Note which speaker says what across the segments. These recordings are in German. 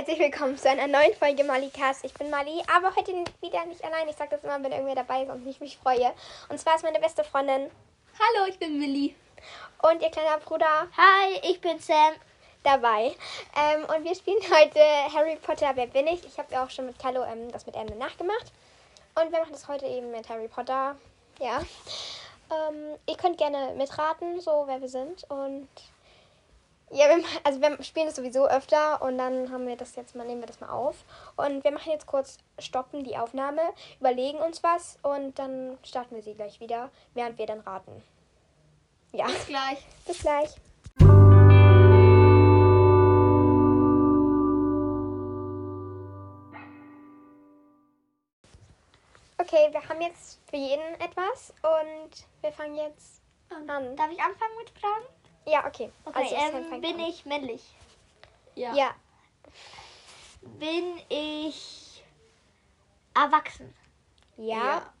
Speaker 1: herzlich willkommen zu einer neuen Folge Malikas. Ich bin Mali, aber heute wieder nicht allein. Ich sage das immer, wenn irgendwer dabei ist und ich mich freue. Und zwar ist meine beste Freundin
Speaker 2: Hallo, ich bin Millie.
Speaker 1: und ihr kleiner Bruder
Speaker 2: Hi, ich bin Sam.
Speaker 1: dabei. Ähm, und wir spielen heute Harry Potter, wer bin ich? Ich habe ja auch schon mit Carlo ähm, das mit Ende nachgemacht. Und wir machen das heute eben mit Harry Potter. Ja. Ähm, ihr könnt gerne mitraten, so wer wir sind. Und ja, wir, also wir spielen das sowieso öfter und dann haben wir das jetzt mal, nehmen wir das mal auf. Und wir machen jetzt kurz stoppen die Aufnahme, überlegen uns was und dann starten wir sie gleich wieder, während wir dann raten. Ja,
Speaker 2: Bis gleich.
Speaker 1: bis gleich. Okay, wir haben jetzt für jeden etwas und wir fangen jetzt an.
Speaker 3: Darf ich anfangen mit Fragen?
Speaker 1: Ja, okay.
Speaker 3: Okay,
Speaker 1: Also,
Speaker 3: ähm, bin ich männlich?
Speaker 2: Ja.
Speaker 1: Ja,
Speaker 3: Bin ich erwachsen?
Speaker 1: ja,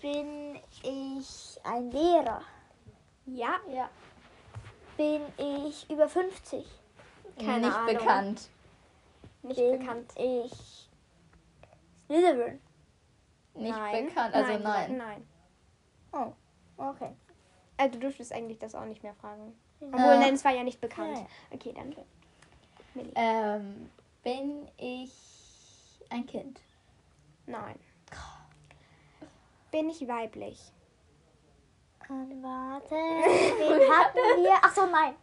Speaker 3: Bin ich ein Lehrer?
Speaker 1: ja,
Speaker 2: Ja.
Speaker 3: Bin ich über 50?
Speaker 1: Keine
Speaker 2: Nicht
Speaker 1: Ahnung.
Speaker 2: bekannt.
Speaker 1: nicht
Speaker 3: bin
Speaker 1: bekannt.
Speaker 3: ich Slytherin?
Speaker 2: Nicht
Speaker 1: nein.
Speaker 2: bekannt. Also
Speaker 1: nein.
Speaker 2: nein.
Speaker 1: Nein.
Speaker 3: Oh, okay.
Speaker 1: Also du dürftest eigentlich das auch nicht mehr fragen. Obwohl, nein, es war ja nicht bekannt.
Speaker 3: Ja,
Speaker 1: Okay, dann.
Speaker 2: Ähm, bin ich ein Kind?
Speaker 1: Nein. Bin ich weiblich?
Speaker 3: Ähm, warte. Wen hatten wir? Ach so, nein.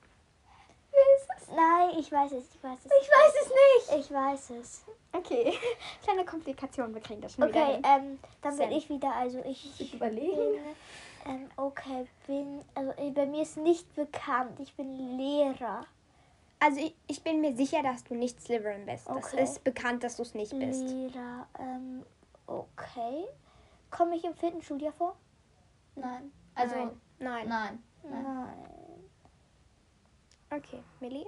Speaker 3: Nein, ich weiß es, ich weiß es.
Speaker 2: Ich weiß es nicht.
Speaker 3: Ich weiß es.
Speaker 1: Okay. Kleine Komplikation, wir kriegen das schon wieder
Speaker 3: Okay, ähm, dann bin
Speaker 1: Sam.
Speaker 3: ich wieder, also ich
Speaker 2: Ich überlege.
Speaker 3: Ähm, okay, bin, also äh, bei mir ist nicht bekannt, ich bin Lehrer.
Speaker 1: Also ich, ich bin mir sicher, dass du nicht Slytherin bist. Das
Speaker 3: Okay.
Speaker 1: ist bekannt, dass du es nicht bist.
Speaker 3: Lehrer, ähm, okay. Komme ich im vierten Schuljahr vor?
Speaker 2: Nein. Also
Speaker 1: nein. Nein.
Speaker 2: nein. Nein.
Speaker 3: Nein.
Speaker 1: Okay, Millie?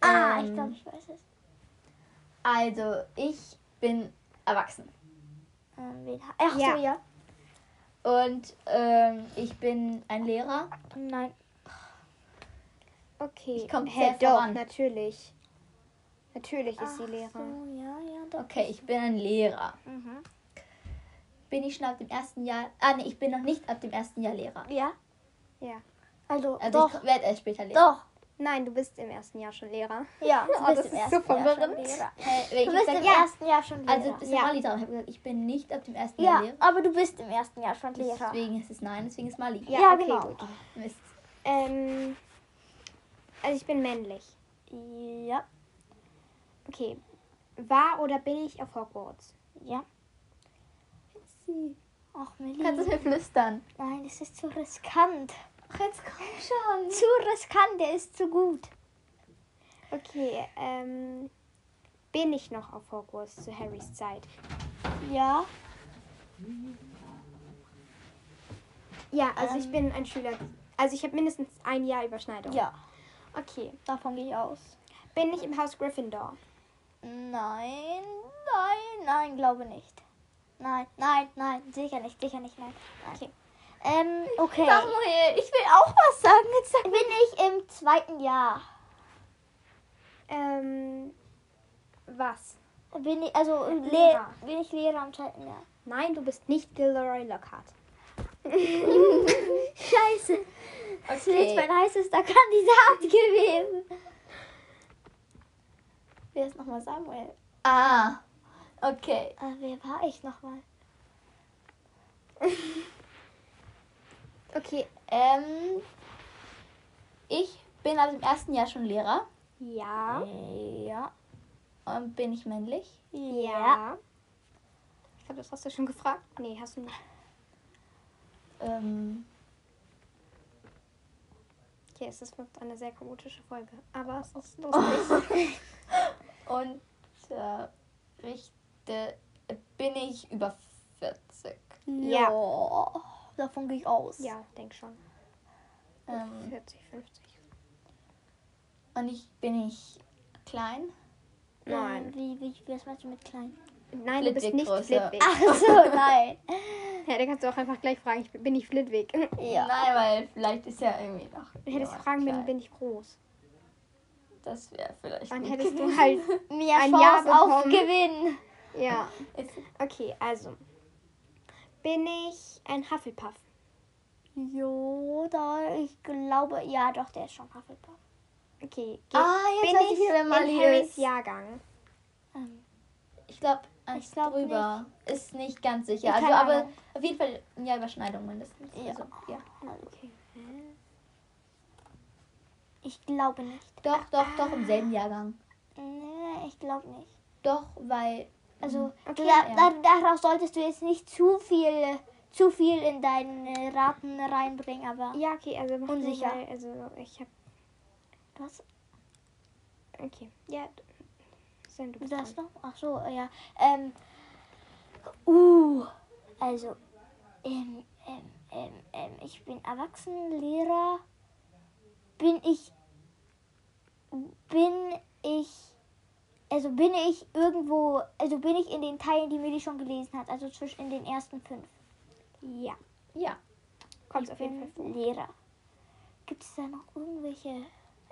Speaker 3: Ah, ich
Speaker 2: Ähm,
Speaker 3: glaube, ich weiß es.
Speaker 2: Also ich bin erwachsen.
Speaker 3: Ähm, wen ha Ach
Speaker 1: Ja.
Speaker 3: so, ja.
Speaker 2: Und ähm, ich bin ein Lehrer.
Speaker 3: Nein.
Speaker 1: Okay.
Speaker 2: Ich komm
Speaker 1: Hä,
Speaker 2: sehr
Speaker 1: doch,
Speaker 2: voran.
Speaker 1: natürlich. Natürlich ist sie
Speaker 3: Ach
Speaker 1: Lehrer.
Speaker 3: So, ja, ja.
Speaker 2: Okay, ich bin ein Lehrer.
Speaker 3: Mhm.
Speaker 2: Bin ich schon ab dem ersten Jahr. Ah, nee, ich bin noch nicht ab dem ersten Jahr Lehrer.
Speaker 3: Ja,
Speaker 1: Ja.
Speaker 3: also,
Speaker 2: Also
Speaker 3: doch,
Speaker 2: ich werde erst später Lehrer.
Speaker 3: doch.
Speaker 1: Nein, du bist im ersten Jahr schon Lehrer.
Speaker 3: Ja, du
Speaker 1: Oh,
Speaker 3: bist
Speaker 1: das
Speaker 3: im
Speaker 1: ist
Speaker 3: ersten
Speaker 1: so
Speaker 3: Jahr schon
Speaker 1: verwirrend.
Speaker 3: Lehrer.
Speaker 2: Hä,
Speaker 3: Du
Speaker 2: ich
Speaker 3: bist
Speaker 2: sag,
Speaker 3: im
Speaker 2: ja.
Speaker 3: ersten Jahr schon Lehrer.
Speaker 2: Also das
Speaker 1: Ja.
Speaker 2: ja. Mali dran. Ich habe gesagt, ich bin nicht ab dem ersten Jahr
Speaker 3: ja,
Speaker 2: Lehrer.
Speaker 3: aber du bist im ersten Jahr schon Lehrer.
Speaker 2: Deswegen ist es nein, deswegen ist Mali.
Speaker 1: Ja,
Speaker 3: Ja,
Speaker 1: okay,
Speaker 3: genau.
Speaker 1: gut.
Speaker 2: Mist.
Speaker 1: Ähm, also ich bin männlich.
Speaker 3: Ja,
Speaker 1: Okay. War oder bin ich auf Hogwarts?
Speaker 3: ja. Ach, Millie.
Speaker 2: Kannst du mir flüstern?
Speaker 3: Nein, das ist zu riskant.
Speaker 2: Ach, jetzt komm schon.
Speaker 3: Zu riskant, der ist zu gut.
Speaker 1: Okay, ähm, bin ich noch auf Hogwarts zu Harrys Zeit?
Speaker 3: Ja.
Speaker 1: Ja, also
Speaker 3: Ähm.
Speaker 1: ich bin ein Schüler. Also ich habe mindestens ein Jahr Überschneidung.
Speaker 3: Ja,
Speaker 1: Okay.
Speaker 3: davon gehe ich aus.
Speaker 1: Bin ich im Haus Gryffindor?
Speaker 3: Nein, nein, nein, glaube nicht. Nein, nein, nein, sicher nicht, sicher nicht, nein. nein.
Speaker 1: Okay.
Speaker 3: Ähm, okay.
Speaker 2: Samuel, ich will auch was sagen. Jetzt sag
Speaker 3: Bin ich im zweiten Jahr?
Speaker 1: Ähm, was?
Speaker 3: Bin ich, also,
Speaker 1: Lehrer.
Speaker 3: Bin ich Lehrer im zweiten Jahr?
Speaker 1: Nein, du bist nicht Gilderoy Lockhart.
Speaker 3: Scheiße. Das ist jetzt
Speaker 2: Okay.
Speaker 3: mein heißester Kandidat gewesen.
Speaker 2: Wer ist nochmal Samuel? Ah, okay.
Speaker 3: Äh, wer war ich nochmal?
Speaker 1: Okay.
Speaker 2: Ähm, ich bin ab dem ersten Jahr schon Lehrer.
Speaker 1: Ja.
Speaker 2: Ja. Und bin ich männlich?
Speaker 1: Ja. Ich glaube, das hast du schon gefragt. Nee, hast du nicht.
Speaker 2: Ähm,
Speaker 1: Okay, es ist wirklich eine sehr chaotische Folge. Aber es ist lustig.
Speaker 2: und äh, richte, bin ich über 40?
Speaker 1: Ja.
Speaker 3: Ja, Davon gehe ich aus.
Speaker 1: ja, denk schon.
Speaker 2: Ähm,
Speaker 1: 40, 50.
Speaker 2: und ich bin ich klein?
Speaker 1: Nein.
Speaker 3: Ähm, wie, wie, was meinst du mit klein?
Speaker 1: Nein, du bist
Speaker 2: Flitwick
Speaker 1: nicht
Speaker 2: größer.
Speaker 1: Flitwick.
Speaker 3: Ach so, nein.
Speaker 1: Ja, dann kannst du auch einfach gleich fragen, ich bin, bin ich
Speaker 3: Ja.
Speaker 1: Flitwick.
Speaker 2: Nein, weil vielleicht ist ja irgendwie noch.
Speaker 1: Du hättest
Speaker 2: jemand
Speaker 1: fragen, bin, bin ich groß.
Speaker 2: Das wäre vielleicht.
Speaker 1: Dann hättest du halt.
Speaker 3: Mehr
Speaker 1: Ein
Speaker 3: Chance
Speaker 1: Jahr
Speaker 3: auf
Speaker 1: bekommen.
Speaker 3: Gewinn.
Speaker 1: Ja. Okay, also. Bin ich ein Hufflepuff?
Speaker 3: Jo, da, ich glaube, ja, doch, der ist schon Hufflepuff.
Speaker 1: Okay. Ge
Speaker 2: Ah, jetzt
Speaker 1: bin ich
Speaker 2: ich,
Speaker 1: in Harrys. Jahrgang?
Speaker 3: Ähm,
Speaker 2: Ich glaube,
Speaker 3: Ich glaub
Speaker 2: drüber. Ist nicht ganz sicher.
Speaker 3: Ich
Speaker 2: Also, aber
Speaker 3: Ahnung.
Speaker 2: auf jeden Fall ja Überschneidung mindestens.
Speaker 3: Ja.
Speaker 2: Also, ja.
Speaker 1: Okay.
Speaker 3: ich glaube nicht.
Speaker 2: Doch, doch, doch im selben Jahrgang.
Speaker 3: Nee, ich glaube nicht.
Speaker 2: Doch, weil
Speaker 3: Also,
Speaker 1: Okay,
Speaker 3: du, da,
Speaker 2: ja.
Speaker 3: da, daraus solltest du jetzt nicht zu viel, zu viel in deine Raten reinbringen, aber
Speaker 1: Ja, okay, also
Speaker 3: Unsicher.
Speaker 1: Weil, also ich hab.
Speaker 3: was?
Speaker 1: Okay. Ja. Sven, du
Speaker 3: Du
Speaker 1: bist
Speaker 3: das
Speaker 1: dran.
Speaker 3: noch? Ach so, ja. Ähm, uh, also, ähm, ähm, ähm, ähm, ich bin Erwachsenenlehrer. Bin ich, bin ich, also bin ich irgendwo, also bin ich in den Teilen, die Millie schon gelesen hat, also zwischen in den ersten fünf.
Speaker 1: Ja.
Speaker 2: ja.
Speaker 1: Kommt auf jeden Fall vor.
Speaker 3: Lehrer. Gibt es da noch irgendwelche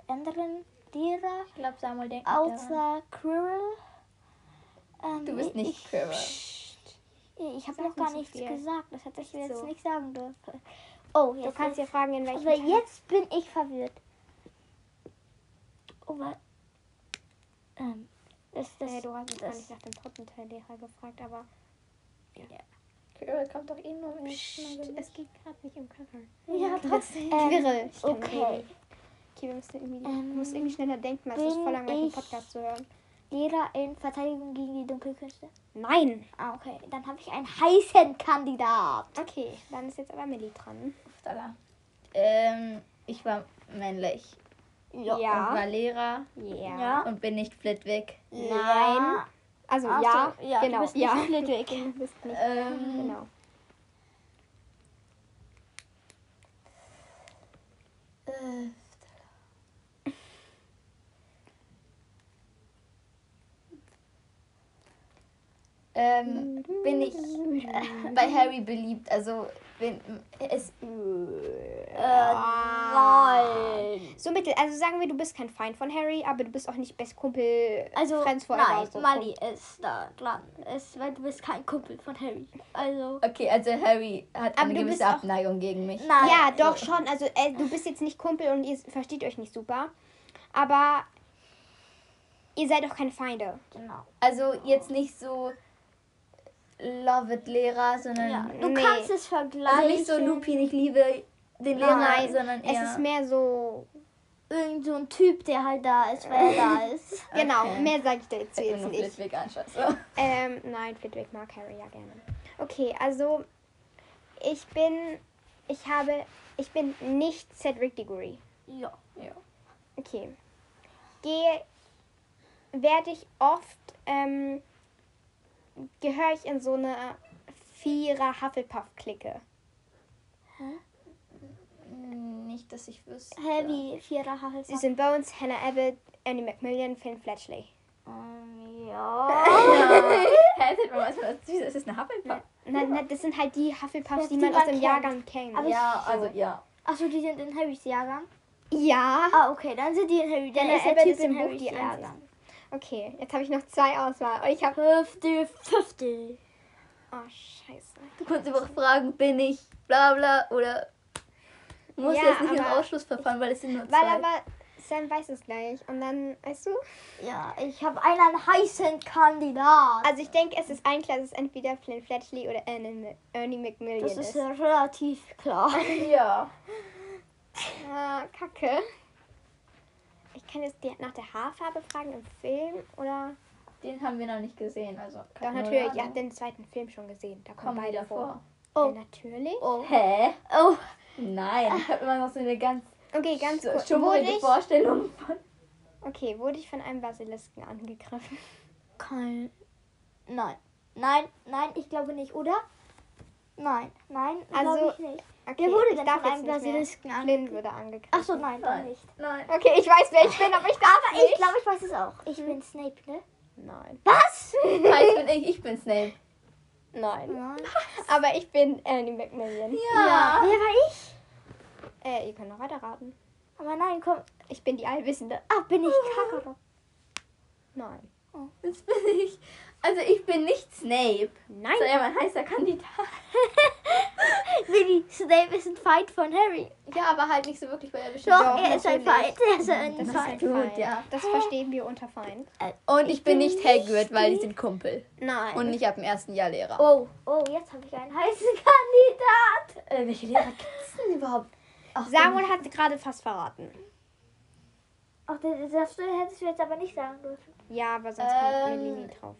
Speaker 3: anderen Lehrer
Speaker 2: Ich glaube, Samuel denkt.
Speaker 3: außer Quirrell? Ähm,
Speaker 2: Du bist
Speaker 3: ich-
Speaker 2: nicht
Speaker 3: ich-
Speaker 2: Quirrell.
Speaker 3: Ich habe
Speaker 1: Sag
Speaker 3: noch gar
Speaker 1: so
Speaker 3: nichts
Speaker 1: viel.
Speaker 3: gesagt. Das hätte ich jetzt
Speaker 1: so.
Speaker 3: nicht sagen dürfen. Oh, jetzt
Speaker 1: Du kannst ja
Speaker 3: ist,
Speaker 1: fragen, in welchem
Speaker 3: aber
Speaker 1: Teil-
Speaker 3: jetzt bin ich verwirrt. Oh, wa- ähm, das, das,
Speaker 1: Äh, du hast mich gar nicht nach dem dritten Teil Lehrer gefragt, aber
Speaker 2: Quirrell kommt doch eh nur im
Speaker 1: es geht gerade nicht um Quirrell.
Speaker 2: Ja, trotzdem.
Speaker 3: Ähm,
Speaker 1: Quirrell.
Speaker 3: Okay.
Speaker 1: Okay, wir müssen irgendwie, du
Speaker 3: Ähm,
Speaker 1: musst irgendwie schneller denken, weil es ist voll langweilig, einen Podcast zu hören.
Speaker 3: Lehrer in Verteidigung gegen die Dunkelkünste.
Speaker 1: Nein!
Speaker 3: Ah, okay. Dann habe ich einen heißen Kandidat.
Speaker 1: Okay, dann ist jetzt aber Millie dran.
Speaker 2: Upsala. Ähm, ich war männlich.
Speaker 1: Ja.
Speaker 2: Und war Lehrer.
Speaker 1: Ja.
Speaker 3: Ja.
Speaker 2: Und bin nicht Flitwick.
Speaker 1: Nein. Also
Speaker 3: Ach
Speaker 1: ja,
Speaker 3: so, ja, du
Speaker 1: genau.
Speaker 3: bist nicht
Speaker 1: ja.
Speaker 3: Flitwick.
Speaker 1: Du bist nicht.
Speaker 2: Ähm,
Speaker 1: Genau.
Speaker 2: Äh, ähm, bin ich bei Harry beliebt? Also bin es
Speaker 3: Äh,
Speaker 1: Ah.
Speaker 3: nein.
Speaker 1: So mittel, also sagen wir, du bist kein Feind von Harry, aber du bist auch nicht Best Kumpel,
Speaker 3: Also,
Speaker 1: Friends forever.
Speaker 3: nein,
Speaker 1: so.
Speaker 3: Mali ist da dran. Ist, weil du bist kein Kumpel von Harry. Also,
Speaker 2: okay, also Harry hat
Speaker 1: Aber
Speaker 2: eine gewisse Abneigung gegen mich.
Speaker 3: nein.
Speaker 1: Ja, doch schon. Also äh, du bist jetzt nicht Kumpel und ihr versteht euch nicht super, aber ihr seid auch keine Feinde.
Speaker 3: Genau.
Speaker 2: Also jetzt nicht so Love it Lehrer, sondern
Speaker 3: Ja, du
Speaker 1: Nee.
Speaker 3: kannst es vergleichen.
Speaker 2: also nicht so Lupin, ich liebe den Lehrer,
Speaker 1: Nein,
Speaker 2: sondern eher
Speaker 1: Es ist mehr so.
Speaker 3: Irgend so ein Typ, der halt da ist, weil er da ist.
Speaker 1: Genau,
Speaker 2: Okay.
Speaker 1: mehr sage ich dazu
Speaker 2: Fällt mir
Speaker 1: jetzt nicht.
Speaker 2: Flitwick an, scheiße.
Speaker 1: Ähm, nein, Flitwick mag Harry ja gerne. Okay, also ich bin, ich habe, ich bin nicht Cedric Diggory.
Speaker 3: Ja.
Speaker 2: Ja.
Speaker 1: Okay. Gehe, werde ich oft, ähm, gehöre ich in so eine Vierer Hufflepuff-Clique.
Speaker 2: Nicht, dass ich wüsste.
Speaker 3: Heavy, Vierer
Speaker 1: Sie
Speaker 3: Hufflepuff.
Speaker 1: sind Bones, Hannah Abbott, Annie Macmillan, Finn Fletchley.
Speaker 3: Ähm, ja.
Speaker 2: Hä, das ist eine Hufflepuff.
Speaker 1: Nein, nein, das sind halt die Hufflepuffs, die
Speaker 3: Die
Speaker 1: man aus dem
Speaker 3: kennt.
Speaker 1: Jahrgang kennt.
Speaker 3: Aber
Speaker 2: Ja,
Speaker 3: so.
Speaker 2: also ja.
Speaker 3: Achso, die sind in Harrys Jahrgang?
Speaker 1: ja.
Speaker 3: Ah, okay, dann sind die in Harry. Dann
Speaker 1: Hannah
Speaker 3: ist der
Speaker 1: Abbott
Speaker 3: Typ
Speaker 1: ist im
Speaker 3: in
Speaker 1: Buch
Speaker 3: Harrys
Speaker 1: die
Speaker 3: Jahrgang.
Speaker 1: Okay, jetzt habe ich noch zwei Auswahl. Und ich habe.
Speaker 3: 50, 50.
Speaker 1: Oh, scheiße.
Speaker 2: Du kannst einfach fragen, bin ich bla bla oder muss
Speaker 1: Ja,
Speaker 2: jetzt nicht im
Speaker 1: aber-
Speaker 2: Ausschlussverfahren, weil es sind nur
Speaker 1: Weil
Speaker 2: zwei.
Speaker 1: aber Sam weiß es gleich. Und dann, weißt du?
Speaker 3: Ja, ich habe einen heißen Kandidat.
Speaker 1: Also ich denke, es ist ein klar, dass es entweder Flynn Fletchley oder Ernie, Ernie Macmillan
Speaker 3: Das
Speaker 1: ist.
Speaker 3: ist ja relativ klar.
Speaker 2: ja.
Speaker 1: Ah, kacke. Ich kann jetzt die, nach der Haarfarbe fragen im Film oder?
Speaker 2: Den haben wir noch nicht gesehen, also.
Speaker 1: Doch, natürlich. Ihr habt den zweiten Film schon gesehen. Da kommen
Speaker 2: Kommen
Speaker 1: beide vor.
Speaker 2: vor.
Speaker 3: Oh.
Speaker 1: Ja, natürlich.
Speaker 3: Oh.
Speaker 2: Hä?
Speaker 3: Oh,
Speaker 2: Nein, ich habe immer noch so eine ganz
Speaker 1: Okay, ganz. Wurde
Speaker 2: schummerige
Speaker 1: ich,
Speaker 2: Vorstellung von.
Speaker 1: okay, wurde ich von einem Basilisken angegriffen?
Speaker 3: kein. Nein. Nein, nein, ich glaube nicht, oder? Nein, nein,
Speaker 1: Also,
Speaker 3: glaube ich nicht.
Speaker 1: Okay,
Speaker 3: Wer wurde
Speaker 1: ich darf
Speaker 3: von
Speaker 1: jetzt
Speaker 3: einem. Basilisken angegriffen?
Speaker 1: wurde angegriffen.
Speaker 3: Achso, nein, dann
Speaker 2: Nein.
Speaker 3: nicht.
Speaker 2: Nein.
Speaker 1: Okay, ich weiß, wer ich bin, aber ich darf
Speaker 3: Ich
Speaker 1: nicht.
Speaker 3: glaube, ich weiß es auch. Ich bin Snape, ne?
Speaker 1: Nein.
Speaker 3: Was?
Speaker 2: Nein, ich bin ich, ich bin Snape.
Speaker 1: Nein.
Speaker 3: Nein.
Speaker 1: Aber ich bin Annie Macmillan.
Speaker 3: Ja. Wer war ich?
Speaker 1: Äh, ihr könnt noch weiter raten.
Speaker 3: Aber nein, komm.
Speaker 1: Ich bin die Allwissende.
Speaker 3: Ach, bin ich Kakarot.
Speaker 1: Nein.
Speaker 2: Das bin ich. Also ich bin nicht Snape.
Speaker 1: Nein.
Speaker 2: Das ist ja mein heißer Kandidat.
Speaker 3: Willi, Snape ist ein Feind von Harry.
Speaker 2: Ja, aber halt nicht so wirklich, weil er bestimmt.
Speaker 3: Doch,
Speaker 1: Doch,
Speaker 3: er ist ein. Feind. Er ist ein
Speaker 1: Das ist
Speaker 3: Feind.
Speaker 1: ein
Speaker 2: gut,
Speaker 1: Feind.
Speaker 2: ja.
Speaker 1: Das verstehen wir unter Feind.
Speaker 2: Und ich, bin
Speaker 3: bin
Speaker 2: nicht
Speaker 3: nicht
Speaker 2: Hagrid, weil die sind Kumpel.
Speaker 1: Nein.
Speaker 2: Und ich habe im ersten Jahr Lehrer.
Speaker 3: Oh, oh, jetzt habe ich einen heißen Kandidat.
Speaker 2: Äh, welche Lehrer gibt es denn überhaupt? Ach,
Speaker 1: Samuel hat gerade fast verraten.
Speaker 3: Ach, das, das hättest du jetzt aber nicht sagen dürfen.
Speaker 1: Ja, aber sonst
Speaker 2: Ähm,
Speaker 1: kommt Melanie drauf.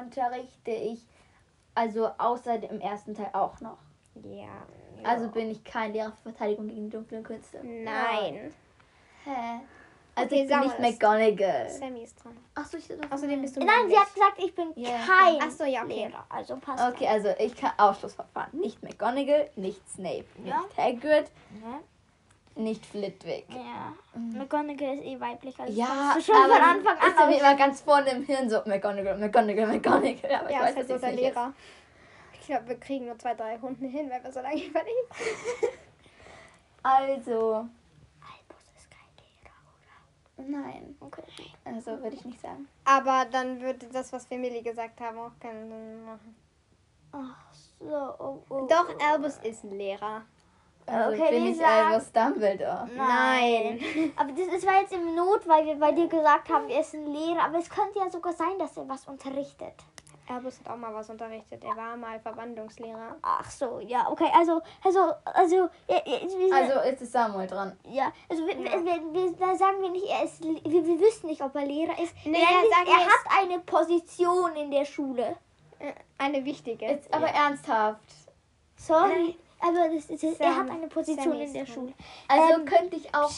Speaker 2: Unterrichte ich also außer dem ersten Teil auch noch.
Speaker 1: Ja.
Speaker 2: Also bin ich kein Lehrer für Verteidigung gegen die dunklen Künste.
Speaker 1: Nein.
Speaker 2: Hä? Also
Speaker 1: Okay,
Speaker 2: ich bin nicht McGonagall.
Speaker 1: Sammy ist dran.
Speaker 2: Achso, ich
Speaker 1: Außerdem bist du
Speaker 3: Nein, sie hat gesagt, ich bin
Speaker 2: Ja.
Speaker 3: kein
Speaker 1: Ach so, ja, okay.
Speaker 3: Lehrer. Also passt
Speaker 2: Okay, also ich kann Ausschlussverfahren. Nicht McGonagall, nicht Snape,
Speaker 3: Ja.
Speaker 2: nicht Hagrid,
Speaker 3: Ja.
Speaker 2: Nicht Flitwick.
Speaker 3: ja. McGonagall ist eh weiblich. Also
Speaker 2: Ja,
Speaker 3: das ist schon
Speaker 2: aber
Speaker 3: von Anfang
Speaker 2: ist mir
Speaker 3: an.
Speaker 2: immer ganz vorne im Hirn so McGonagall, McGonagall, McGonagall. Aber ich
Speaker 1: Ja,
Speaker 2: weiß,
Speaker 1: ist halt
Speaker 2: dass
Speaker 1: so
Speaker 2: es
Speaker 1: der
Speaker 2: nicht ist.
Speaker 1: Lehrer. Ich glaube, wir kriegen nur zwei, drei Runden hin, weil wir so lange überlegen.
Speaker 2: Also,
Speaker 3: Albus ist kein Lehrer,
Speaker 2: nein.
Speaker 3: oder? Okay.
Speaker 2: Also würde ich nicht sagen.
Speaker 1: Aber dann würde das, was wir Millie gesagt haben, auch keinen Sinn machen.
Speaker 3: Ach so. Oh, oh,
Speaker 1: Doch,
Speaker 3: oh.
Speaker 1: Albus ist ein Lehrer.
Speaker 2: Also
Speaker 3: Okay,
Speaker 2: bin ich
Speaker 3: sagen-
Speaker 2: Albus Dumbledore.
Speaker 3: Nein. Aber das, das war jetzt im Not, weil wir bei dir gesagt haben, er ist ein Lehrer. Aber es könnte ja sogar sein, dass er was unterrichtet.
Speaker 1: Albus hat auch mal was unterrichtet. Er war mal Verwandlungslehrer.
Speaker 3: Ach so, ja, okay. Also, also, also, ja, ja,
Speaker 2: Also ist es Samuel dran.
Speaker 3: ja, also wir,
Speaker 1: Ja.
Speaker 3: Wir, wir, da sagen wir nicht, er ist, wir, wir wissen nicht, ob er Lehrer ist.
Speaker 1: Nee, ja,
Speaker 3: sagen, er
Speaker 1: wir
Speaker 3: hat eine Position in der Schule.
Speaker 1: Äh, Eine wichtige.
Speaker 2: Jetzt aber ernsthaft.
Speaker 3: Sorry, aber das, er
Speaker 1: Sam-
Speaker 3: hat eine Position in der
Speaker 1: ist
Speaker 3: Schule.
Speaker 2: Also
Speaker 3: Ähm,
Speaker 2: könnte ich auch.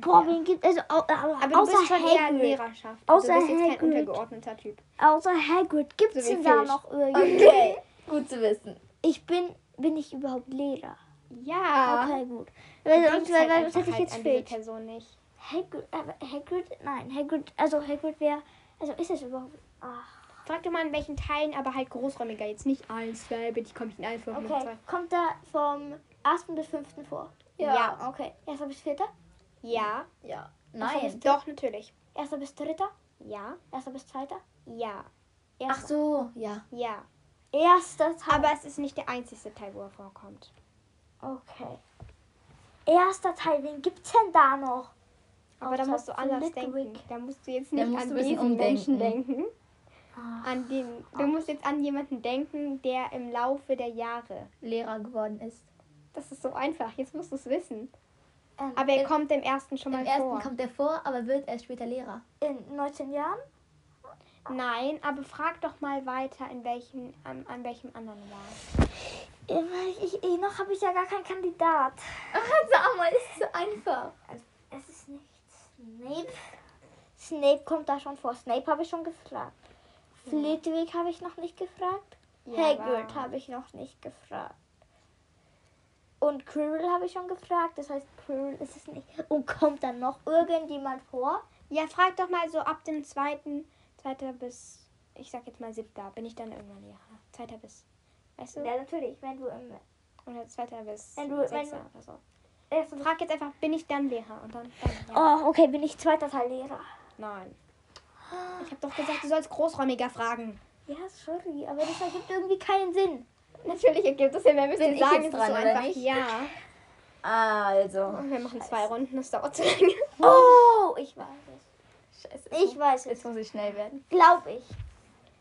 Speaker 3: Boah, wen gibt also au, au,
Speaker 1: Aber
Speaker 3: außer
Speaker 1: bist schon eher
Speaker 3: Hagrid,
Speaker 1: Lehrerschaft.
Speaker 3: Außer
Speaker 1: also
Speaker 3: Hagrid.
Speaker 1: untergeordneter Typ.
Speaker 3: außer Hagrid gibt es
Speaker 1: So
Speaker 3: denn da noch irgendwie?
Speaker 2: Okay, gut zu wissen.
Speaker 3: Ich bin, bin ich überhaupt Lehrer?
Speaker 1: Ja.
Speaker 3: Okay, gut. Weil, sonst, weil,
Speaker 1: halt
Speaker 3: sonst hätte ich
Speaker 1: halt
Speaker 3: jetzt
Speaker 1: diese
Speaker 3: Filch.
Speaker 1: Person nicht.
Speaker 3: Hagrid, aber Hagrid, nein, Hagrid, also Hagrid wäre, also ist es überhaupt, ach,
Speaker 1: Frag doch mal in welchen Teilen, aber halt großräumiger. Jetzt nicht eins, zwei, bitte, ich komme nicht in allen vor. nur
Speaker 3: okay,
Speaker 1: zwei.
Speaker 3: kommt da vom ersten bis fünften vor?
Speaker 1: Ja.
Speaker 3: Okay, erster bis vierter,
Speaker 1: Ja.
Speaker 2: Ja.
Speaker 3: Nein.
Speaker 1: Doch, natürlich.
Speaker 3: erster bis dritter,
Speaker 1: Ja.
Speaker 3: erster bis zweiter,
Speaker 1: Ja.
Speaker 2: Ach
Speaker 1: Erster.
Speaker 2: so, ja.
Speaker 1: Ja.
Speaker 3: erster Teil.
Speaker 1: Aber es ist nicht der einzige Teil, wo er vorkommt.
Speaker 3: okay. Erster Teil, wen gibt's denn da noch?
Speaker 1: Aber da
Speaker 3: Außer
Speaker 1: musst du anders
Speaker 3: Flitwick.
Speaker 1: denken. Da musst du jetzt
Speaker 2: Da
Speaker 1: nicht an diesen Menschen
Speaker 2: umdenken.
Speaker 1: denken. An den, du musst jetzt an jemanden denken, der im Laufe der Jahre.
Speaker 2: Lehrer geworden ist.
Speaker 1: Das ist so einfach. Jetzt musst du es wissen.
Speaker 3: Ähm,
Speaker 1: Aber er
Speaker 2: In-
Speaker 1: kommt im ersten schon mal
Speaker 2: Im ersten
Speaker 1: vor.
Speaker 2: kommt er vor, aber wird erst später Lehrer.
Speaker 3: in 19 Jahren?
Speaker 1: Nein, aber frag doch mal weiter, in welchem, an, an welchem anderen war.
Speaker 3: Ich, ich, ich, noch habe ich ja gar keinen Kandidat.
Speaker 2: Sag mal, ist so einfach.
Speaker 3: Es ist nicht Snape. Snape kommt da schon vor. Snape habe ich schon gefragt. Flitwick habe ich noch nicht gefragt. Hagrid
Speaker 1: aber-
Speaker 3: habe ich noch nicht gefragt. Und Quirrell habe ich schon gefragt. Das heißt, Quirrell ist es nicht. Und kommt dann noch irgendjemand vor?
Speaker 1: Ja, frag doch mal so ab dem zweiten, zweiter bis, ich sag jetzt mal siebter, bin ich dann irgendwann Lehrer. Zweiter bis, weißt du?
Speaker 3: Ja, natürlich. Wenn du im
Speaker 1: Oder zweiter bis
Speaker 3: Wenn du- wenn
Speaker 1: sechster
Speaker 3: du-
Speaker 1: oder so.
Speaker 3: ersten.
Speaker 1: Frag jetzt einfach, bin ich dann Lehrer? Und dann, dann ja.
Speaker 3: Oh, okay, bin ich zweiter Teil Lehrer.
Speaker 1: Nein. Ich habe doch gesagt, du sollst großräumiger fragen.
Speaker 3: Ja, sorry, aber das ergibt irgendwie keinen Sinn.
Speaker 1: Natürlich ergibt es Sinn, wir müssen
Speaker 2: Bin ich
Speaker 1: sagen,
Speaker 2: jetzt
Speaker 1: ist
Speaker 2: dran,
Speaker 1: so
Speaker 2: oder
Speaker 1: einfach.
Speaker 2: nicht?
Speaker 1: Ja.
Speaker 2: Also.
Speaker 1: Und wir machen zwei Runden, das dauert zu lange.
Speaker 3: Oh, ich weiß es.
Speaker 2: Scheiße.
Speaker 3: Ich weiß es.
Speaker 2: Jetzt muss ich schnell werden.
Speaker 3: Glaube ich.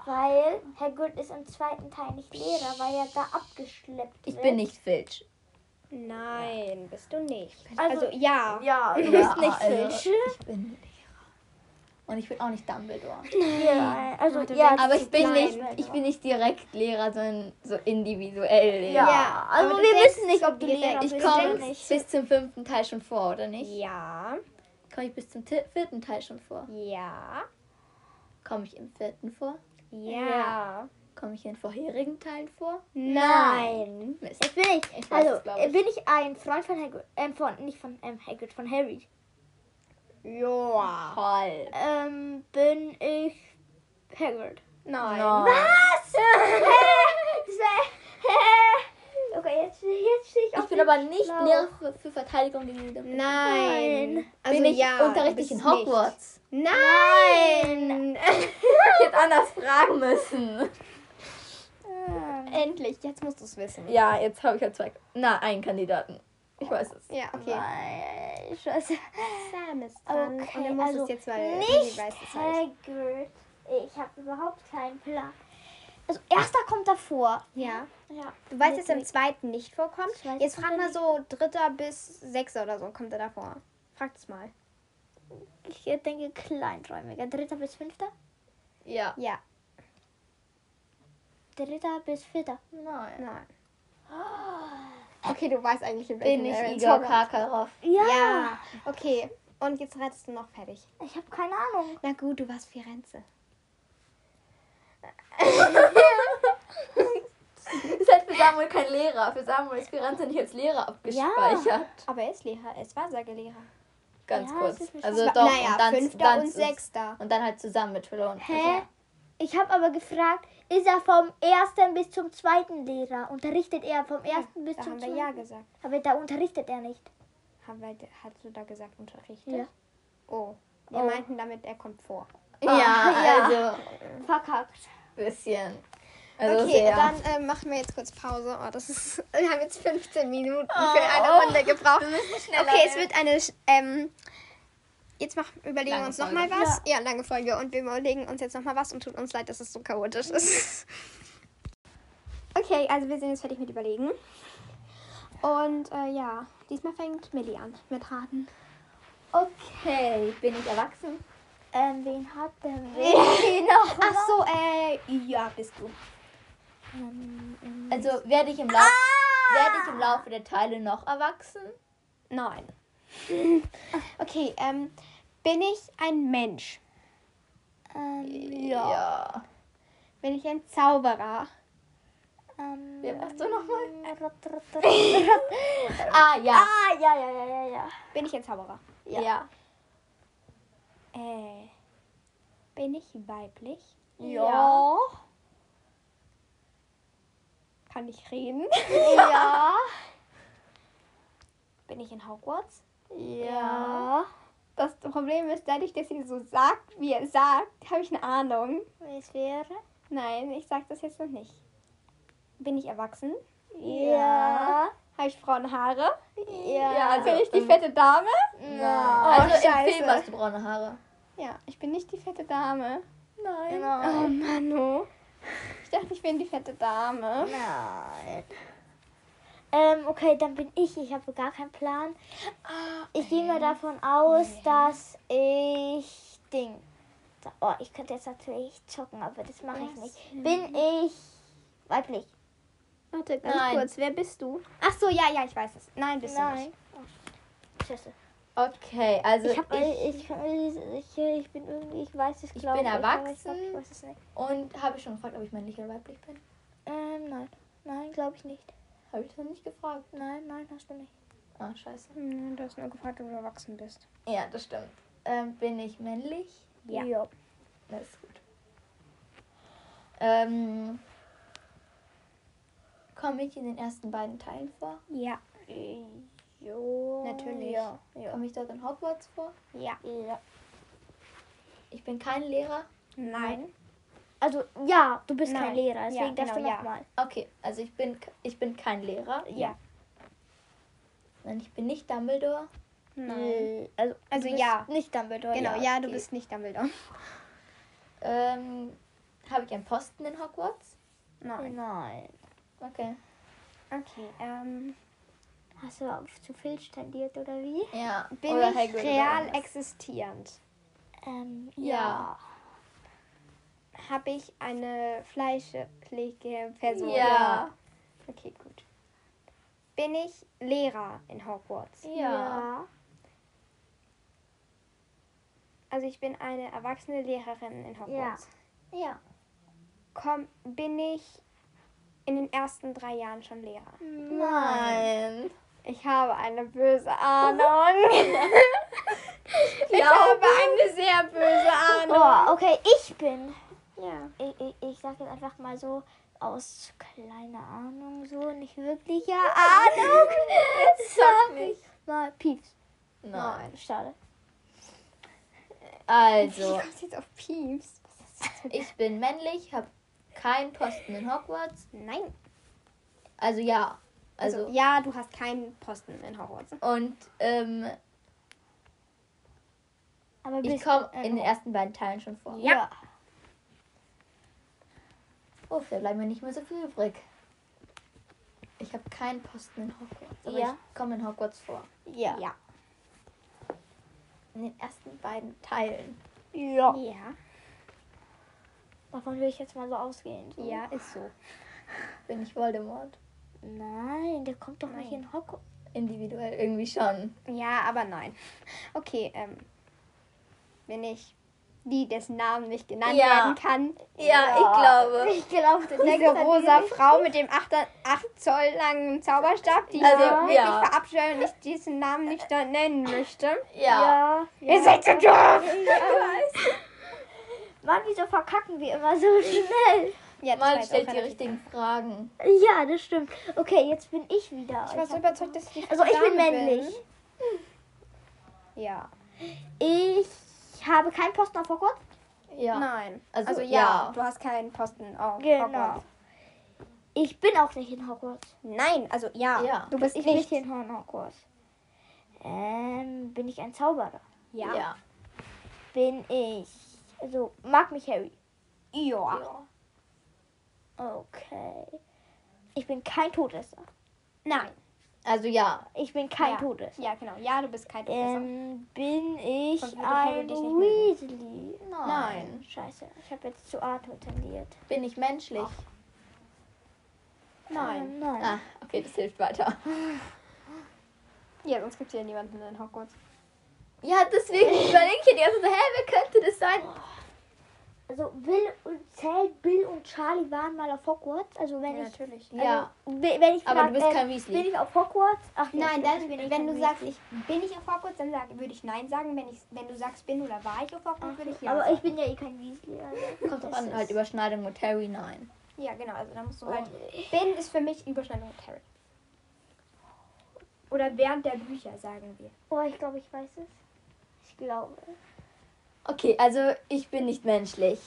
Speaker 3: Weil Hagrid ist im zweiten Teil nicht Lehrer, weil er da abgeschleppt
Speaker 2: Ich
Speaker 3: wird.
Speaker 2: bin nicht Filch.
Speaker 1: Nein, bist du nicht.
Speaker 3: Also-
Speaker 1: Also, ja.
Speaker 3: Ja, du
Speaker 2: Ja,
Speaker 3: bist nicht
Speaker 2: also-
Speaker 3: Filch.
Speaker 2: Ich bin Lehrer. Und ich bin auch nicht Dumbledore.
Speaker 3: Ja, also
Speaker 1: Warte,
Speaker 3: ja.
Speaker 2: Aber ich bin
Speaker 1: klein.
Speaker 2: nicht, ich bin nicht direkt Lehrer, sondern so individuell Lehrer.
Speaker 3: Ja,
Speaker 1: Ja,
Speaker 3: also
Speaker 1: aber
Speaker 3: wir
Speaker 1: du
Speaker 3: wissen nicht, ob du Lehrer
Speaker 1: denken-
Speaker 2: Ich
Speaker 3: bist
Speaker 2: komme
Speaker 3: nicht.
Speaker 2: bis zum fünften Teil schon vor, oder nicht?
Speaker 1: Ja.
Speaker 2: Komme ich bis zum vierten Teil schon vor?
Speaker 1: Ja.
Speaker 2: Komme ich im vierten vor?
Speaker 1: Ja.
Speaker 2: Komme ich in den vorherigen Teilen vor?
Speaker 1: Nein.
Speaker 2: Mist.
Speaker 3: Jetzt bin ich,
Speaker 2: Ich weiß
Speaker 3: also bin ich ein Freund von Hagrid, ähm, von, nicht von ähm, Hagrid, von Harry.
Speaker 1: Ja.
Speaker 2: Toll.
Speaker 3: Ähm, bin ich Hagrid.
Speaker 1: Nein.
Speaker 2: Nein.
Speaker 3: Was? Okay, jetzt jetzt stehe ich
Speaker 2: Ich
Speaker 3: auf
Speaker 2: bin
Speaker 3: dem
Speaker 2: aber nicht. Lehrer für, für Verteidigung gegen den
Speaker 1: Nein. Also
Speaker 2: bin ich
Speaker 1: ja,
Speaker 2: ich in Hogwarts?
Speaker 1: Nicht. Nein.
Speaker 2: Ich hätte anders fragen müssen.
Speaker 1: Endlich, jetzt musst du es wissen.
Speaker 2: Ja, jetzt habe ich ja zwei. Na, einen Kandidaten. Ich weiß es.
Speaker 1: Ja, okay.
Speaker 3: Nein, Scheiße.
Speaker 1: Sam ist dran.
Speaker 3: Okay,
Speaker 1: und er muss
Speaker 3: also
Speaker 1: es jetzt, weil
Speaker 3: nicht
Speaker 1: weiß es halt.
Speaker 3: Hagrid. Ich habe überhaupt keinen Plan. Also, erster kommt davor.
Speaker 1: Ja.
Speaker 3: Ja.
Speaker 1: Du weißt, dass er im zweiten nicht vorkommt. Jetzt frag mal so dritter bis sechster oder so kommt er davor. Frag es mal.
Speaker 3: Ich denke kleinräumiger. Dritter bis fünfter?
Speaker 2: Ja.
Speaker 1: Ja.
Speaker 3: Dritter bis vierter.
Speaker 2: Nein.
Speaker 1: Nein. Okay, du weißt eigentlich in welchem
Speaker 2: Bin ich
Speaker 1: er
Speaker 2: Igor. Karkaroff?
Speaker 3: Ja.
Speaker 1: Ja. Okay. Und jetzt rettest du noch fertig.
Speaker 3: Ich habe keine Ahnung.
Speaker 1: Na gut, du warst Firenze.
Speaker 2: Ist halt für Samuel kein Lehrer. Für Samuel ist Firenze nicht als Lehrer abgespeichert.
Speaker 1: Aber er ist Lehrer. Er ist Wahrsagelehrer.
Speaker 2: Ganz
Speaker 3: Ja,
Speaker 2: kurz. Also doch.
Speaker 1: naja,
Speaker 2: und dann,
Speaker 1: fünfter
Speaker 2: dann
Speaker 1: und sechster.
Speaker 2: Und dann halt zusammen mit Triller und
Speaker 3: Hä?
Speaker 2: Tresor.
Speaker 3: Ich habe aber gefragt, ist er vom ersten bis zum zweiten Lehrer? Unterrichtet er vom ersten bis
Speaker 1: Da
Speaker 3: zum
Speaker 1: haben wir
Speaker 3: zweiten?
Speaker 1: ja gesagt.
Speaker 3: Aber da unterrichtet er nicht.
Speaker 1: Haben wir, hast du da gesagt unterrichtet?
Speaker 3: Ja.
Speaker 1: Oh. Wir
Speaker 3: Oh.
Speaker 1: meinten damit, er kommt vor.
Speaker 2: Ja,
Speaker 3: ja.
Speaker 2: also
Speaker 3: Verkackt.
Speaker 2: bisschen. Also
Speaker 1: okay,
Speaker 2: sehr.
Speaker 1: dann äh, machen wir jetzt kurz Pause. Oh, das ist, wir haben jetzt 15 Minuten für eine Runde gebraucht. Okay, es wird eine. ähm, jetzt mach, überlegen wir uns nochmal was. Ja. lange Folge. Und wir überlegen uns jetzt nochmal was und tut uns leid, dass es so chaotisch ist. Okay, also wir sind jetzt fertig mit Überlegen. Und äh, ja, diesmal fängt Millie an mit Raten.
Speaker 2: Okay, bin ich erwachsen?
Speaker 3: Ähm, wen hat der wen noch?
Speaker 1: Ach so, äh, ja, bist du.
Speaker 3: Ähm, ähm,
Speaker 2: Also werde ich im Laufe werde ich im Laufe der Teile noch erwachsen?
Speaker 1: Nein. Okay, ähm, bin ich ein Mensch?
Speaker 3: ähm,
Speaker 2: Ja. ja.
Speaker 1: Bin ich ein Zauberer?
Speaker 3: ähm,
Speaker 2: Wer warst du nochmal?
Speaker 3: rat.
Speaker 2: Ah, ja.
Speaker 3: ah, ja, ja, ja, ja, ja.
Speaker 1: Bin ich ein Zauberer?
Speaker 2: Ja.
Speaker 1: Äh, bin ich weiblich?
Speaker 3: Ja.
Speaker 1: Kann ich reden?
Speaker 3: Ja.
Speaker 1: Bin ich in Hogwarts?
Speaker 3: Ja.
Speaker 1: Das Problem ist, dadurch, dass sie so sagt, wie er sagt, habe ich eine Ahnung.
Speaker 3: Wie es wäre?
Speaker 1: Nein, ich sag das jetzt noch nicht. Bin ich erwachsen?
Speaker 3: Ja.
Speaker 1: Habe ich braune Haare?
Speaker 3: Ja.
Speaker 2: Ja, also-
Speaker 1: Bin ich die fette Dame?
Speaker 3: Nein.
Speaker 2: also im
Speaker 1: scheiße.
Speaker 2: Film hast du braune Haare.
Speaker 1: Ja, ich bin nicht die fette Dame.
Speaker 2: Nein.
Speaker 1: Oh Mann, oh. Ich dachte, ich bin die fette Dame.
Speaker 3: Nein. Ähm, okay, dann bin ich. Ich habe gar keinen Plan. Ich gehe mal davon aus, dass ich Ding. Oh, ich könnte jetzt natürlich zocken, aber das mache ich nicht. Bin ich weiblich?
Speaker 1: Warte, ganz
Speaker 2: Nein.
Speaker 1: kurz. Wer bist du? Ach so, ja, ja, ich weiß es. Nein, bist du
Speaker 3: Nein.
Speaker 1: nicht.
Speaker 3: Oh, Scheiße.
Speaker 2: Okay, also
Speaker 3: Ich, hab,
Speaker 2: ich,
Speaker 3: ich, ich, ich, ich bin irgendwie, ich weiß es
Speaker 2: Ich
Speaker 3: glaube
Speaker 2: bin
Speaker 3: aber ich
Speaker 2: erwachsen.
Speaker 3: glaub, Ich weiß es nicht.
Speaker 2: und habe ich schon gefragt, ob ich männlich oder weiblich bin?
Speaker 3: Ähm, nein. Nein, glaube ich nicht.
Speaker 2: Habe ich noch nicht gefragt.
Speaker 3: Nein, nein, hast du nicht.
Speaker 2: Ah, scheiße.
Speaker 1: Hm, Du hast nur gefragt, ob du erwachsen bist.
Speaker 2: Ja, das stimmt. Ähm, bin ich männlich?
Speaker 1: Ja.
Speaker 2: Das ist gut. Ähm, Komme ich in den ersten beiden Teilen vor?
Speaker 1: Ja.
Speaker 3: Jo.
Speaker 1: Natürlich.
Speaker 3: Ja. ja.
Speaker 2: Komme ich dort in Hogwarts vor?
Speaker 1: Ja.
Speaker 3: ja.
Speaker 2: Ich bin kein Lehrer.
Speaker 1: Nein.
Speaker 3: Also, ja, du bist
Speaker 1: Nein.
Speaker 3: kein Lehrer,
Speaker 1: Ja,
Speaker 3: deswegen darfst
Speaker 1: genau,
Speaker 3: du
Speaker 1: ja.
Speaker 3: nochmal.
Speaker 2: Okay, also ich bin, ich bin kein Lehrer.
Speaker 1: Ja.
Speaker 2: Nein, ich bin nicht Dumbledore.
Speaker 1: Nein.
Speaker 3: Also,
Speaker 1: Also
Speaker 3: du bist
Speaker 1: ja.
Speaker 3: Nicht Dumbledore.
Speaker 1: Genau,
Speaker 3: ja.
Speaker 1: ja, du
Speaker 2: okay.
Speaker 1: bist nicht Dumbledore.
Speaker 2: Ähm, Habe ich einen Posten in Hogwarts?
Speaker 1: Nein.
Speaker 3: Nein.
Speaker 2: Okay.
Speaker 1: Okay, ähm,
Speaker 3: Hast du auf zu viel tendiert oder wie?
Speaker 2: Ja.
Speaker 1: bin
Speaker 2: oder
Speaker 1: ich
Speaker 2: oder
Speaker 1: real existierend?
Speaker 3: Ähm,
Speaker 2: Ja.
Speaker 1: Habe ich eine fleischliche Person?
Speaker 2: Ja.
Speaker 1: Okay, gut. Bin ich Lehrer in Hogwarts?
Speaker 2: Ja.
Speaker 1: Also ich bin eine erwachsene Lehrerin in Hogwarts.
Speaker 3: Ja.
Speaker 1: Komm, bin ich in den ersten drei Jahren schon Lehrer?
Speaker 2: Nein.
Speaker 1: Ich habe eine böse Ahnung. ich habe eine sehr böse Ahnung.
Speaker 3: Oh, okay, ich bin.
Speaker 1: Ja.
Speaker 3: Ich, ich, ich sag jetzt einfach mal so, aus kleiner Ahnung so, nicht wirklicher Ahnung, sag ich mal Pieps.
Speaker 2: Nein.
Speaker 3: Schade.
Speaker 2: Also,
Speaker 1: du jetzt auf Pieps?
Speaker 2: Ich bin männlich, habe keinen Posten in Hogwarts.
Speaker 1: Nein.
Speaker 2: Also ja.
Speaker 1: Also,
Speaker 2: Also,
Speaker 1: ja, du hast keinen Posten in Hogwarts.
Speaker 2: und ähm,
Speaker 3: Aber
Speaker 2: ich komme
Speaker 3: du ein
Speaker 2: in den ersten beiden Teilen schon vor.
Speaker 3: Ja.
Speaker 2: Oh, da bleibt mir nicht mehr so viel übrig. Ich habe keinen Posten in Hogwarts. Aber
Speaker 3: Ja.
Speaker 2: ich komme in Hogwarts vor.
Speaker 3: Ja.
Speaker 1: Ja.
Speaker 2: In den ersten beiden Teilen.
Speaker 3: Ja.
Speaker 1: Ja.
Speaker 3: Davon will ich jetzt mal so ausgehen. So.
Speaker 1: Ja, ist so.
Speaker 2: Bin ich Voldemort?
Speaker 3: Nein, der kommt doch nicht
Speaker 1: Nein.
Speaker 3: in Hogwarts.
Speaker 2: Individuell irgendwie schon.
Speaker 1: Ja, aber nein. Okay, ähm. Wenn ich die, dessen Namen nicht genannt
Speaker 2: Ja.
Speaker 1: werden kann.
Speaker 2: Ja, ich glaube.
Speaker 3: Ich glaube, das
Speaker 1: Diese rosa Frau mit dem 8, Zoll langen Zauberstab, die
Speaker 2: Also,
Speaker 1: ich wirklich
Speaker 2: ja.
Speaker 1: verabscheue und ich diesen Namen nicht da nennen möchte.
Speaker 2: Ja.
Speaker 3: Ja.
Speaker 1: Ihr seid so doof!
Speaker 3: Mann, wieso verkacken wir immer so schnell?
Speaker 1: Ja, jetzt
Speaker 2: stellt die richtigen Fragen.
Speaker 3: Ja, das stimmt. Okay, jetzt bin ich wieder.
Speaker 1: Ich war so überzeugt, dass ich
Speaker 3: Also ich bin männlich.
Speaker 1: Ja.
Speaker 3: Ich habe keinen Posten auf Hogwarts.
Speaker 2: Ja.
Speaker 1: Nein.
Speaker 2: Also,
Speaker 1: Also, ja,
Speaker 2: ja.
Speaker 1: du hast keinen Posten auf
Speaker 3: Genau.
Speaker 1: Hogwarts.
Speaker 3: Ich bin auch nicht in Hogwarts.
Speaker 1: Nein, also ja.
Speaker 2: Ja.
Speaker 1: Du bist
Speaker 3: Ich
Speaker 1: nicht.
Speaker 3: in Hogwarts. Ähm, bin ich ein Zauberer?
Speaker 1: Ja.
Speaker 2: Ja.
Speaker 3: Bin ich. Also, mag mich Harry.
Speaker 1: Ja.
Speaker 3: Okay. Ich bin kein Todesser.
Speaker 1: Nein.
Speaker 2: Also ja.
Speaker 3: Ich bin kein
Speaker 1: Ja.
Speaker 3: Todesser.
Speaker 1: Ja, genau. Ja, du bist kein Todesser.
Speaker 3: Ähm, bin ich ein. Weasley?
Speaker 2: Nein.
Speaker 3: Scheiße, ich habe jetzt zu Arthur tendiert.
Speaker 2: Bin ich menschlich?
Speaker 1: Nein.
Speaker 3: Ähm, nein.
Speaker 2: Ah, okay, das hilft weiter.
Speaker 1: Ja, sonst gibt es ja niemanden in Hogwarts.
Speaker 2: Ja, deswegen überlege ich die ganze Zeit, hä, wer könnte das sein?
Speaker 3: Also Bill und zählt Bill und Charlie waren mal auf Hogwarts. Also wenn
Speaker 1: Ja,
Speaker 3: ich
Speaker 1: natürlich.
Speaker 2: Ja.
Speaker 3: also, we- wenn ich
Speaker 2: Aber
Speaker 3: frag,
Speaker 2: du bist
Speaker 3: äh,
Speaker 2: kein Weasley.
Speaker 3: Bin ich auf Hogwarts? Ach ja,
Speaker 1: Nein, dann,
Speaker 3: ich bin
Speaker 1: wenn
Speaker 3: kein
Speaker 1: du sagst,
Speaker 3: Weasley.
Speaker 1: ich bin ich auf Hogwarts, dann sag, würde ich Nein sagen. Wenn, ich, wenn du sagst, bin oder war ich auf Hogwarts, würde ich ja
Speaker 3: Aber
Speaker 1: sagen.
Speaker 3: ich bin ja eh kein Weasley. Also.
Speaker 2: Kommt drauf an, halt Überschneidung mit Harry, nein.
Speaker 1: Ja, genau. Also da musst du
Speaker 3: Oh.
Speaker 1: halt... Bin ist für mich Überschneidung mit Harry. Oder während der Bücher, sagen wir.
Speaker 3: Oh, ich glaube, ich weiß es. Ich glaube.
Speaker 2: Okay, also ich bin nicht menschlich.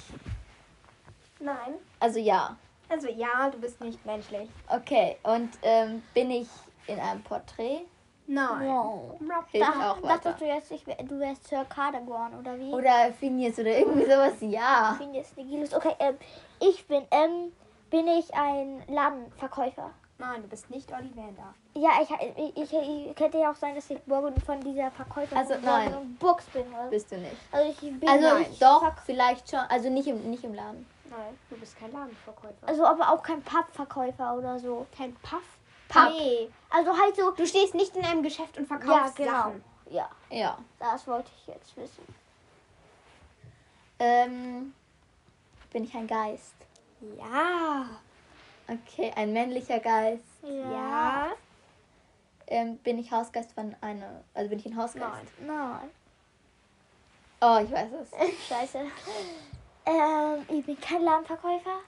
Speaker 1: Nein.
Speaker 2: Also ja.
Speaker 1: Also ja, du bist nicht menschlich.
Speaker 2: Okay, und ähm, bin ich in einem Porträt?
Speaker 1: Nein.
Speaker 3: Wow.
Speaker 2: Hilft
Speaker 3: Da,
Speaker 2: auch weiter.
Speaker 3: dachtest du jetzt, ich, du wärst Sir Cardagorn oder wie?
Speaker 2: Oder Phineas oder irgendwie sowas? Ja.
Speaker 3: jetzt Nigilus. Okay, ähm, ich bin, ähm, bin ich ein Ladenverkäufer.
Speaker 1: Nein, du bist nicht Ollivander.
Speaker 3: Ja, ich, ich, ich, ich könnte ja auch sein, dass ich Burg von dieser Verkäufer
Speaker 2: Also,
Speaker 3: von
Speaker 2: nein.
Speaker 3: Burgs bin. Oder?
Speaker 2: Bist du nicht.
Speaker 3: Also ich bin
Speaker 2: Also
Speaker 3: ich
Speaker 2: doch,
Speaker 3: verk-
Speaker 2: vielleicht schon. Also nicht im, nicht im Laden.
Speaker 1: Nein, du bist kein Ladenverkäufer.
Speaker 3: Also aber auch kein Pappverkäufer oder so.
Speaker 1: kein Puff?
Speaker 2: Papp.
Speaker 1: Nee.
Speaker 3: Also halt so.
Speaker 1: Du stehst nicht in einem Geschäft und verkaufst
Speaker 3: Ja, genau.
Speaker 1: Sachen.
Speaker 3: Ja,
Speaker 2: Ja.
Speaker 3: das wollte ich jetzt wissen.
Speaker 2: Ähm, bin ich ein Geist?
Speaker 1: Ja.
Speaker 2: Okay, ein männlicher Geist.
Speaker 1: Ja.
Speaker 2: Ähm, bin ich Hausgeist von einer. Also bin ich ein Hausgeist?
Speaker 1: Nein.
Speaker 3: Nein.
Speaker 2: Oh, ich weiß es.
Speaker 3: Scheiße. ähm, ich bin kein Ladenverkäufer.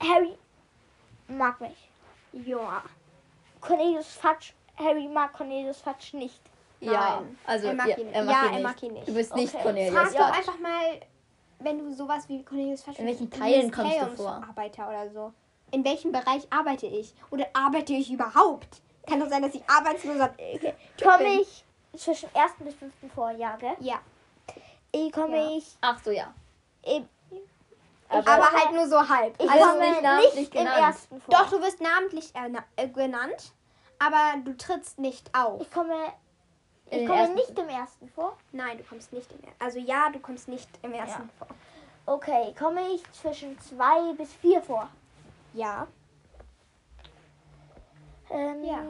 Speaker 3: Harry mag mich.
Speaker 1: Ja.
Speaker 3: Cornelius Fatsch. Harry mag Cornelius Fatsch nicht.
Speaker 2: Ja,
Speaker 1: Nein.
Speaker 2: also
Speaker 1: er mag
Speaker 2: ja,
Speaker 1: ihn nicht.
Speaker 2: er mag
Speaker 1: ja,
Speaker 2: ihn
Speaker 1: er
Speaker 2: nicht.
Speaker 1: mag ihn nicht.
Speaker 2: Du bist nicht
Speaker 3: Okay.
Speaker 2: Cornelius.
Speaker 1: Frag doch
Speaker 2: Fatsch.
Speaker 1: einfach mal, wenn du sowas wie Cornelius Fatsch
Speaker 2: In welchen Teilen kommst du vor?
Speaker 1: Arbeiter oder so. In welchem Bereich arbeite ich? Oder arbeite ich überhaupt? Kann doch sein, dass ich arbeitsloser okay. Typ
Speaker 3: Komme ich zwischen ersten bis fünften Vorjahr, gell?
Speaker 1: Ja.
Speaker 3: Ich komme
Speaker 1: Ja.
Speaker 3: ich.
Speaker 2: Ach so, ja.
Speaker 3: Ich,
Speaker 2: Aber,
Speaker 1: Aber
Speaker 3: komme-
Speaker 1: halt nur so halb.
Speaker 3: ich
Speaker 1: Also
Speaker 3: komme
Speaker 2: nicht
Speaker 3: nicht,
Speaker 2: namentlich
Speaker 3: im
Speaker 2: genannt.
Speaker 3: ersten vor.
Speaker 1: Doch, du wirst namentlich erna- äh, genannt, aber du trittst nicht auf.
Speaker 3: Ich komme, ich komme
Speaker 2: ersten-
Speaker 3: nicht im ersten vor.
Speaker 1: Nein, du kommst nicht im ersten. Also ja, du kommst nicht im ersten vor.
Speaker 3: Okay, komme ich zwischen zwei bis vier vor.
Speaker 1: Ja.
Speaker 3: Ähm,
Speaker 1: Ja.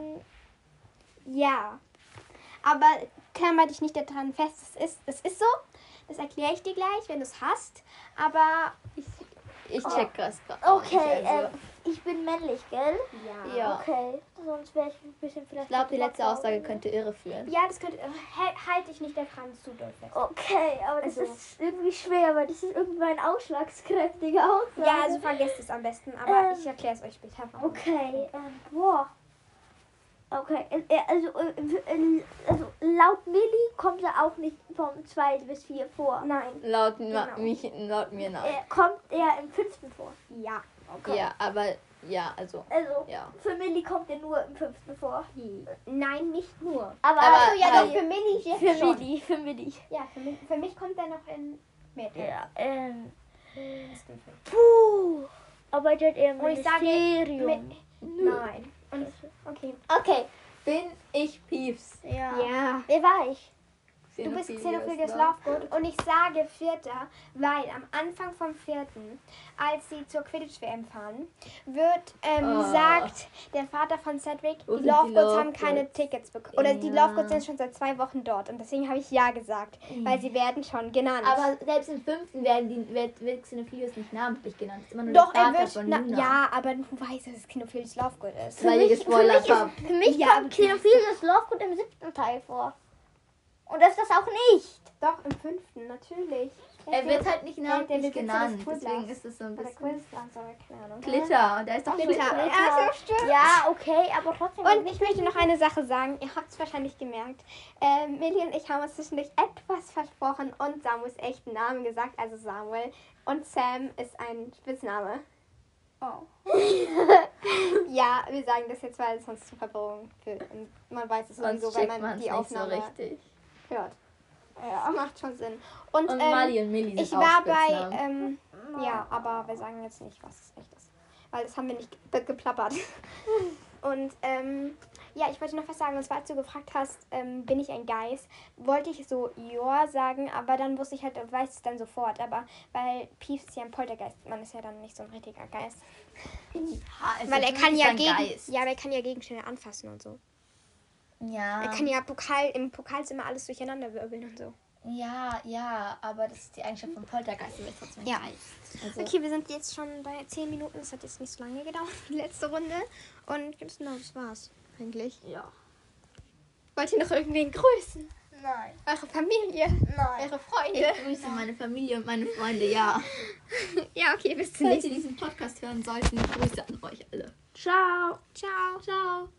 Speaker 1: Ja. Aber klammer dich nicht daran fest. Es ist, es ist so. Das erkläre ich dir gleich, wenn du es hast. Aber
Speaker 2: ich check das gerade.
Speaker 3: Okay,
Speaker 2: also,
Speaker 3: ähm, ich bin männlich, gell?
Speaker 1: Ja.
Speaker 2: Ja.
Speaker 3: Okay, sonst wäre ich ein bisschen vielleicht.
Speaker 2: Ich glaube, die letzte. Aussage könnte irreführen.
Speaker 1: Ja, das könnte. Äh, halte ich nicht der Franz zu doll fest.
Speaker 3: Okay, aber das
Speaker 1: Also-
Speaker 3: ist irgendwie schwer, weil das ist irgendwie eine ausschlagskräftige Aussage.
Speaker 1: Ja, also vergesst es am besten, aber
Speaker 3: Ähm,
Speaker 1: ich erkläre es euch später. warum.
Speaker 3: Okay, ähm, boah. Okay, äh, äh, also, also laut Millie kommt er auch nicht vom 2 bis 4 vor.
Speaker 1: Nein.
Speaker 2: Laut,
Speaker 1: Genau.
Speaker 2: mich, laut mir nein.
Speaker 3: Er kommt er im fünften vor.
Speaker 1: Ja.
Speaker 3: Okay.
Speaker 2: Ja, aber ja, also.
Speaker 3: Also,
Speaker 2: Ja.
Speaker 3: für Millie kommt er nur im fünften vor.
Speaker 1: Nein, nicht nur.
Speaker 3: Aber,
Speaker 2: Aber-
Speaker 1: Also ja, doch, für Millie jetzt
Speaker 3: für
Speaker 1: schon.
Speaker 3: Millie, für Millie.
Speaker 1: Ja, für mich, für mich kommt er noch in Mitte.
Speaker 3: Ja, ähm, puh. Arbeitet er im
Speaker 1: Und ich sage
Speaker 3: Ministerium?
Speaker 1: mit, Nein. Und, okay.
Speaker 2: Okay, bin ich Peeves?
Speaker 3: Ja.
Speaker 1: Ja.
Speaker 3: Wer war ich?
Speaker 1: Du bist
Speaker 2: Xenophilius
Speaker 1: Xenophilius
Speaker 2: Love.
Speaker 1: Lovegood und ich sage Vierter, weil am Anfang vom Vierten, als sie zur Quidditch-WM fahren, wird, ähm,
Speaker 2: Oh.
Speaker 1: sagt der Vater von Cedric, die
Speaker 2: sind die
Speaker 1: Lovegoods haben keine
Speaker 2: Lovegoods?
Speaker 1: Tickets bekommen. Oder die
Speaker 2: Ja.
Speaker 1: Lovegoods sind schon seit zwei Wochen dort und deswegen habe ich Ja gesagt, weil sie werden schon genannt.
Speaker 2: Aber selbst im fünften werden die, wird, wird Xenophilius nicht namentlich genannt. Das ist immer nur
Speaker 1: Doch, er wird, na, ja, aber du weißt, dass es Xenophilius Lovegood ist.
Speaker 2: Weil ihr
Speaker 3: mich- für mich. Für mich
Speaker 1: Ja,
Speaker 3: kommt Xenophilius Lovegood im siebten Teil vor. Und das ist das auch nicht.
Speaker 1: Doch, im fünften, natürlich.
Speaker 2: Er wird halt nicht
Speaker 1: der
Speaker 2: namentlich genannt. Deswegen ist es so ein bisschen. Glitter, da ist doch
Speaker 1: Glitter.
Speaker 2: Glitter.
Speaker 1: Ja, so stimmt.
Speaker 3: Ja, okay, aber trotzdem.
Speaker 1: Und ich möchte noch eine Sache sagen. Ihr habt es wahrscheinlich gemerkt. Ähm, Millie und ich haben uns zwischendurch etwas versprochen und Samuels echten Namen gesagt, also Samuel. Und Sam ist ein Spitzname.
Speaker 3: Oh.
Speaker 1: Ja, wir sagen das jetzt, weil es sonst zu Verwirrung führt. Und man weiß es sowieso, wenn man die
Speaker 2: nicht so
Speaker 1: Aufnahme
Speaker 2: richtig.
Speaker 1: Hört. Ja, macht schon Sinn. Und,
Speaker 2: Und
Speaker 1: ähm,
Speaker 2: Mali und Millie sind
Speaker 1: ich war bei, ähm, ja, aber wir sagen jetzt nicht, was es echt ist. Weil das haben wir nicht ge geplappert. Und ähm, ja, ich wollte noch was sagen. Und zwar, als du gefragt hast, ähm, bin ich ein Geist, wollte ich so ja sagen, aber dann wusste ich halt, weiß es dann sofort. Aber weil Peeves ist ja ein Poltergeist, man ist ja dann nicht so ein richtiger Geist.
Speaker 2: Ha, also
Speaker 1: weil er kann ja gegen,
Speaker 2: Geist.
Speaker 1: ja, aber er kann ja Gegenstände anfassen und so.
Speaker 2: Ja.
Speaker 1: Er kann ja Pokal, im Pokalzimmer alles durcheinander wirbeln und so.
Speaker 2: Ja, ja, aber das ist die Eigenschaft von Poltergeist. Bist trotzdem
Speaker 1: Ja.
Speaker 2: Also,
Speaker 1: Okay, wir sind jetzt schon bei 10 Minuten. Das hat jetzt nicht so lange gedauert, die letzte Runde. Und na, das war's eigentlich.
Speaker 2: Ja.
Speaker 1: Wollt ihr noch irgendwen grüßen?
Speaker 3: Nein.
Speaker 1: Eure Familie?
Speaker 3: Nein.
Speaker 1: Eure Freunde?
Speaker 2: Ich grüße meine Familie und meine Freunde, ja.
Speaker 1: Ja, okay, bis zum
Speaker 2: Falls
Speaker 1: nächsten
Speaker 2: ihr diesen Podcast hören sollten, Grüße an euch alle.
Speaker 3: Ciao.
Speaker 1: Ciao. Ciao.